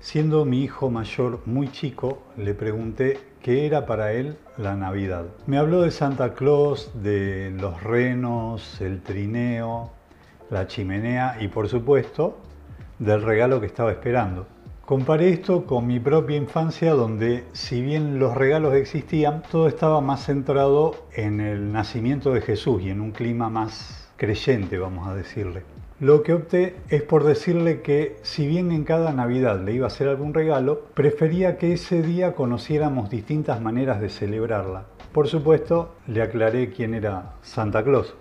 Siendo mi hijo mayor muy chico, le pregunté qué era para él la Navidad. Me habló de Santa Claus, de los renos, el trineo, la chimenea y por supuesto del regalo que estaba esperando. Comparé esto con mi propia infancia donde si bien los regalos existían, todo estaba más centrado en el nacimiento de Jesús y en un clima más creyente, vamos a decirle. Lo que opté es por decirle que si bien en cada Navidad le iba a hacer algún regalo, prefería que ese día conociéramos distintas maneras de celebrarla. Por supuesto, le aclaré quién era Santa Claus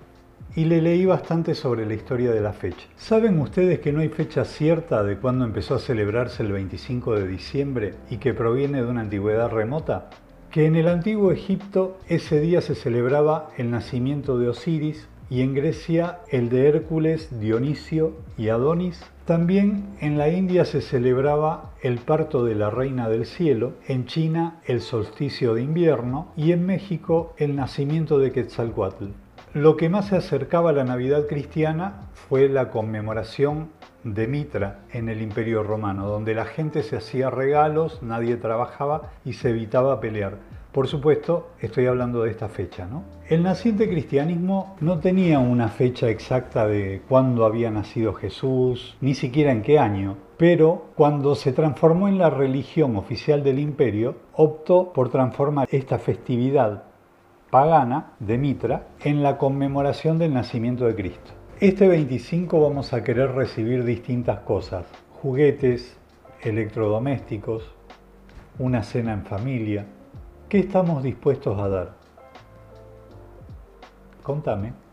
y le leí bastante sobre la historia de la fecha. ¿Saben ustedes que no hay fecha cierta de cuándo empezó a celebrarse el 25 de diciembre y que proviene de una antigüedad remota? Que en el antiguo Egipto ese día se celebraba el nacimiento de Osiris y en Grecia el de Hércules, Dionisio y Adonis. También en la India se celebraba el parto de la Reina del Cielo, en China el solsticio de invierno y en México el nacimiento de Quetzalcoatl. Lo que más se acercaba a la Navidad cristiana fue la conmemoración de Mitra en el Imperio Romano, donde la gente se hacía regalos, nadie trabajaba y se evitaba pelear. Por supuesto, estoy hablando de esta fecha. ¿no? El naciente cristianismo no tenía una fecha exacta de cuándo había nacido Jesús, ni siquiera en qué año, pero cuando se transformó en la religión oficial del imperio, optó por transformar esta festividad pagana de Mitra en la conmemoración del nacimiento de Cristo. Este 25 vamos a querer recibir distintas cosas, juguetes, electrodomésticos, una cena en familia. ¿Qué estamos dispuestos a dar? Contame.